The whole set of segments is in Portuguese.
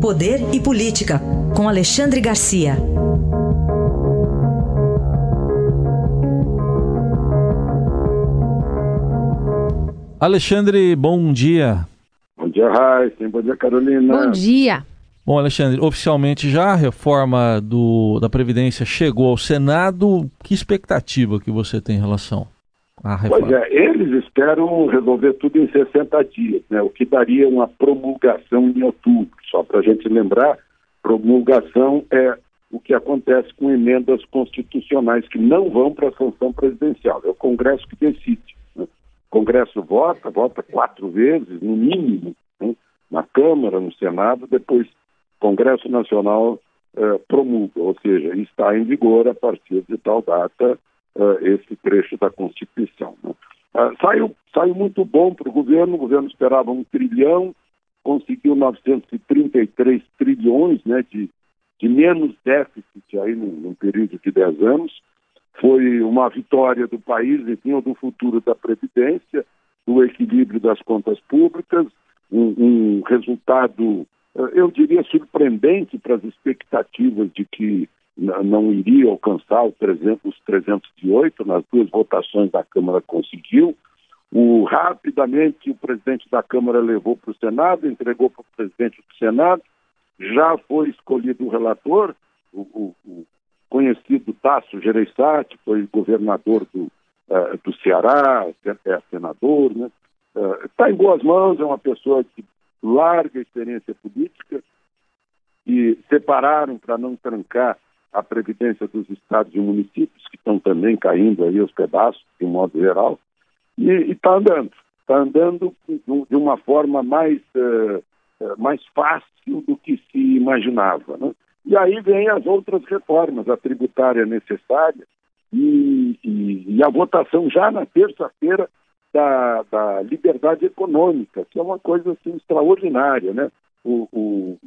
Poder e Política, com Alexandre Garcia. Alexandre, bom dia. Bom dia, Raíssa. Bom dia, Carolina. Bom dia. Bom, Alexandre, oficialmente já a reforma do, da Previdência chegou ao Senado. Que expectativa que você tem em relação reforma? Pois é, eles esperam resolver tudo em 60 dias, né? o que daria uma promulgação em outubro. Só para a gente lembrar, promulgação é o que acontece com emendas constitucionais que não vão para a sanção presidencial. É o Congresso que decide. Né? O Congresso vota, vota quatro vezes, no mínimo, né? na Câmara, no Senado, depois Congresso Nacional eh, promulga, ou seja, está em vigor a partir de tal data eh, esse trecho da Constituição. Né? Ah, saiu, saiu muito bom para o governo, o governo esperava um trilhão, conseguiu 933 trilhões né, de, de menos déficit aí num, num período de 10 anos. Foi uma vitória do país, enfim, do futuro da Previdência, do equilíbrio das contas públicas, um, um resultado eu diria, surpreendente para as expectativas de que não iria alcançar os 300, os 308, nas duas votações da Câmara conseguiu. O, rapidamente o presidente da Câmara levou para o Senado, entregou para o presidente do Senado, já foi escolhido o relator, o, o, o conhecido Tasso Gereissati, foi governador do, uh, do Ceará, é senador, né? Está uh, em boas mãos, é uma pessoa que larga experiência política e separaram para não trancar a previdência dos estados e municípios, que estão também caindo aí aos pedaços, de modo geral, e está andando. Está andando de uma forma mais, uh, mais fácil do que se imaginava. Né? E aí vem as outras reformas, a tributária necessária e, e, e a votação já na terça-feira da, da, liberdade econômica, que é uma coisa assim, extraordinária. Né? O, o,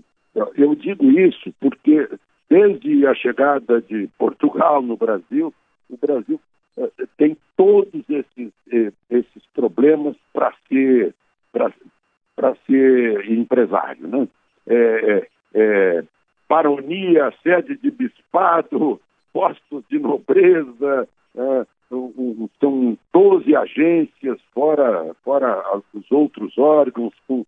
eu digo isso porque, desde a chegada de Portugal no Brasil, o Brasil eh, tem todos esses, eh, esses problemas para ser, para ser empresário. Né? É, é, é, baronia, sede de bispado, postos de nobreza, é, são 12 agências, fora, fora os outros órgãos, com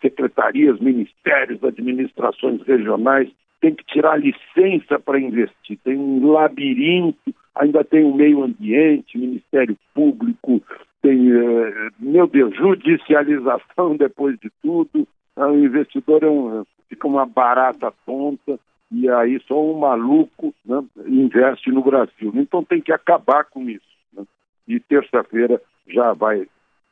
secretarias, ministérios, administrações regionais, tem que tirar licença para investir, tem um labirinto, ainda tem o meio ambiente, Ministério Público, tem, é, meu Deus, judicialização depois de tudo, o investidor é um, fica uma barata tonta, e aí só um maluco né, investe no Brasil. Então tem que acabar com isso. Né? E terça-feira já vai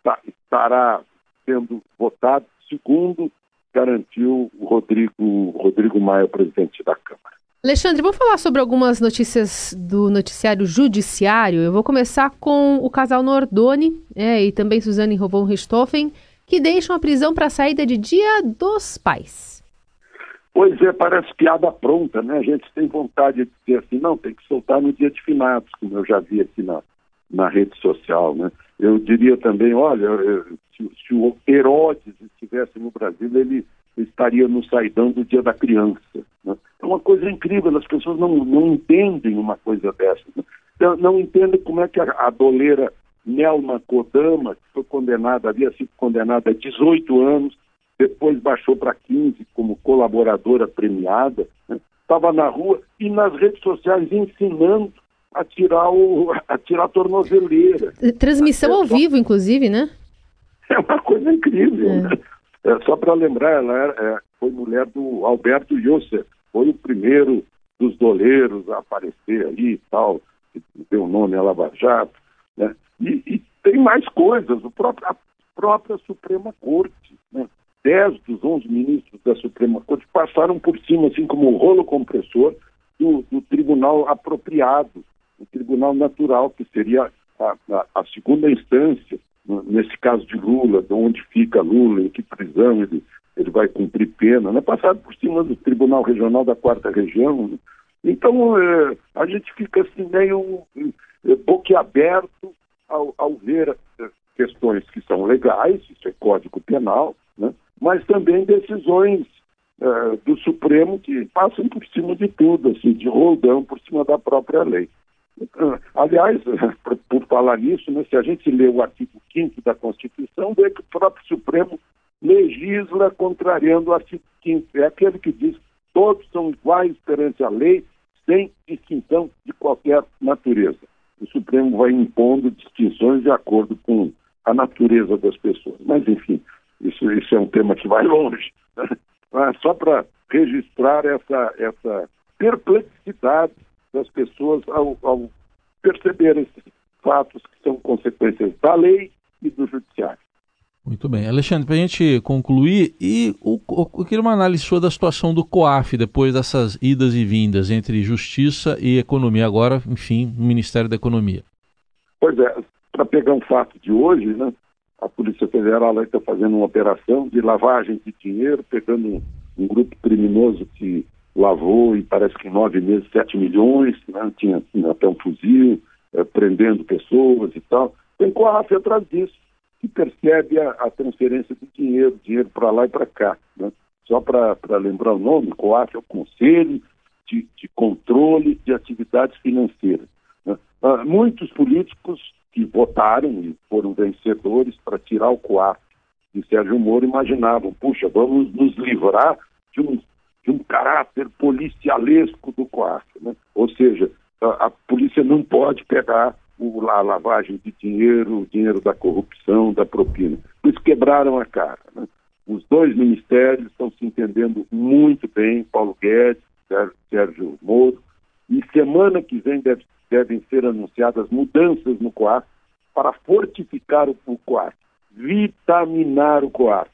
tá, estará sendo votado, segundo garantiu o Rodrigo, Rodrigo Maia, presidente da Câmara. Alexandre, vamos falar sobre algumas notícias do noticiário judiciário. Eu vou começar com o casal Nordoni é, e também Suzane Rovon Richthofen, que deixam a prisão para a saída de Dia dos Pais. Pois é, parece piada pronta, né? A gente tem vontade de dizer assim, não, tem que soltar no dia de finados, como eu já vi aqui na, na rede social, né? Eu diria também, olha, se, se o Herodes estivesse no Brasil, ele estaria no saidão do dia da criança. Né? É uma coisa incrível, as pessoas não, não entendem uma coisa dessa. Né? Não, não entendem como é que a, a doleira Nelma Kodama, que foi condenada, havia sido condenada a 18 anos, depois baixou para 15 como colaboradora premiada, estava né? na rua e nas redes sociais ensinando a tirar, o, a tirar a tornozeleira. Transmissão ao vivo, inclusive, né? É uma coisa incrível, é. né? É, só para lembrar, ela era, é, foi mulher do Alberto Yosef, foi o primeiro dos doleiros a aparecer ali e tal, que deu o nome a Lava Jato, né? E, e tem mais coisas, o próprio, a própria Suprema Corte, né? 10 dos 11 ministros da Suprema Corte passaram por cima, assim como o rolo compressor, do, do tribunal apropriado, o tribunal natural, que seria a, a, a, segunda instância, nesse caso de Lula, de onde fica Lula, em que prisão ele, ele vai cumprir pena, né? passado por cima do Tribunal Regional da Quarta Região. Né? Então, é, a gente fica assim meio é, boquiaberto ao, ao ver é, questões que são legais, isso é Código Penal, né? mas também decisões uh, do Supremo que passam por cima de tudo, assim, de roldão por cima da própria lei. Uh, aliás, por, por, falar nisso, né, se a gente lê o artigo 5 da Constituição, vê que o próprio Supremo legisla contrariando o artigo 5 É aquele que diz que todos são iguais perante a lei, sem distinção de qualquer natureza. O Supremo vai impondo distinções de acordo com a natureza das pessoas. Mas, enfim, isso, isso é um tema que vai longe. Né? Só para registrar essa, essa perplexidade das pessoas ao, ao perceber esses fatos que são consequências da lei e do judiciário. Muito bem. Alexandre, para a gente concluir, e o, eu queria uma análise sua da situação do COAF depois dessas idas e vindas entre justiça e economia, agora, enfim, no Ministério da Economia. Pois é, para pegar um fato de hoje, né, a Polícia Federal está fazendo uma operação de lavagem de dinheiro, pegando um, um, grupo criminoso que lavou, e parece que em nove meses, sete milhões, né, tinha, tinha até um fuzil, é, prendendo pessoas e tal. Tem COAF atrás disso que percebe a, a transferência de dinheiro, dinheiro para lá e para cá. Né? Só para lembrar o nome, COAF é o Conselho de, de Controle de Atividades Financeiras. Né? Ah, muitos políticos que votaram e foram vencedores para tirar o COAF de Sérgio Moro imaginavam, puxa, vamos nos livrar de um, de um caráter policialesco do COAF. Né? Ou seja, a, a polícia não pode pegar o, a lavagem de dinheiro, o dinheiro da corrupção, da propina. Eles quebraram a cara. Né? Os dois ministérios estão se entendendo muito bem, Paulo Guedes, Sérgio Moro, e semana que vem deve, devem ser anunciadas mudanças no COAF para fortificar o, o COAF, vitaminar o COAF,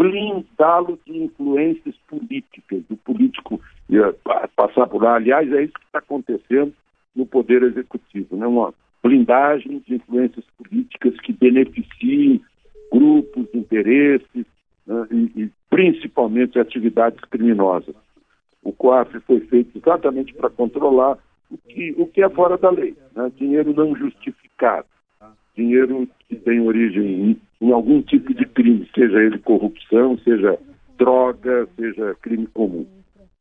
blindá-lo de influências políticas, do político uh, passar por lá. Aliás, é isso que está acontecendo no Poder Executivo, né? uma blindagem de influências políticas que beneficiem grupos, interesses né, e, e, principalmente atividades criminosas. O COAF foi feito exatamente para controlar o que, o que é fora da lei, né, dinheiro não justificado, dinheiro que tem origem em, em algum tipo de crime, seja ele corrupção, seja droga, seja crime comum.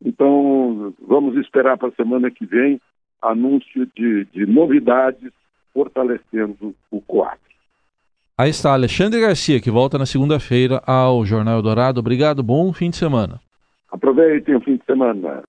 Então, vamos esperar para a semana que vem anúncio de, de novidades fortalecendo o COAC. Aí está Alexandre Garcia, que volta na segunda-feira ao Jornal Dourado. Obrigado, bom fim de semana. Aproveitem o fim de semana.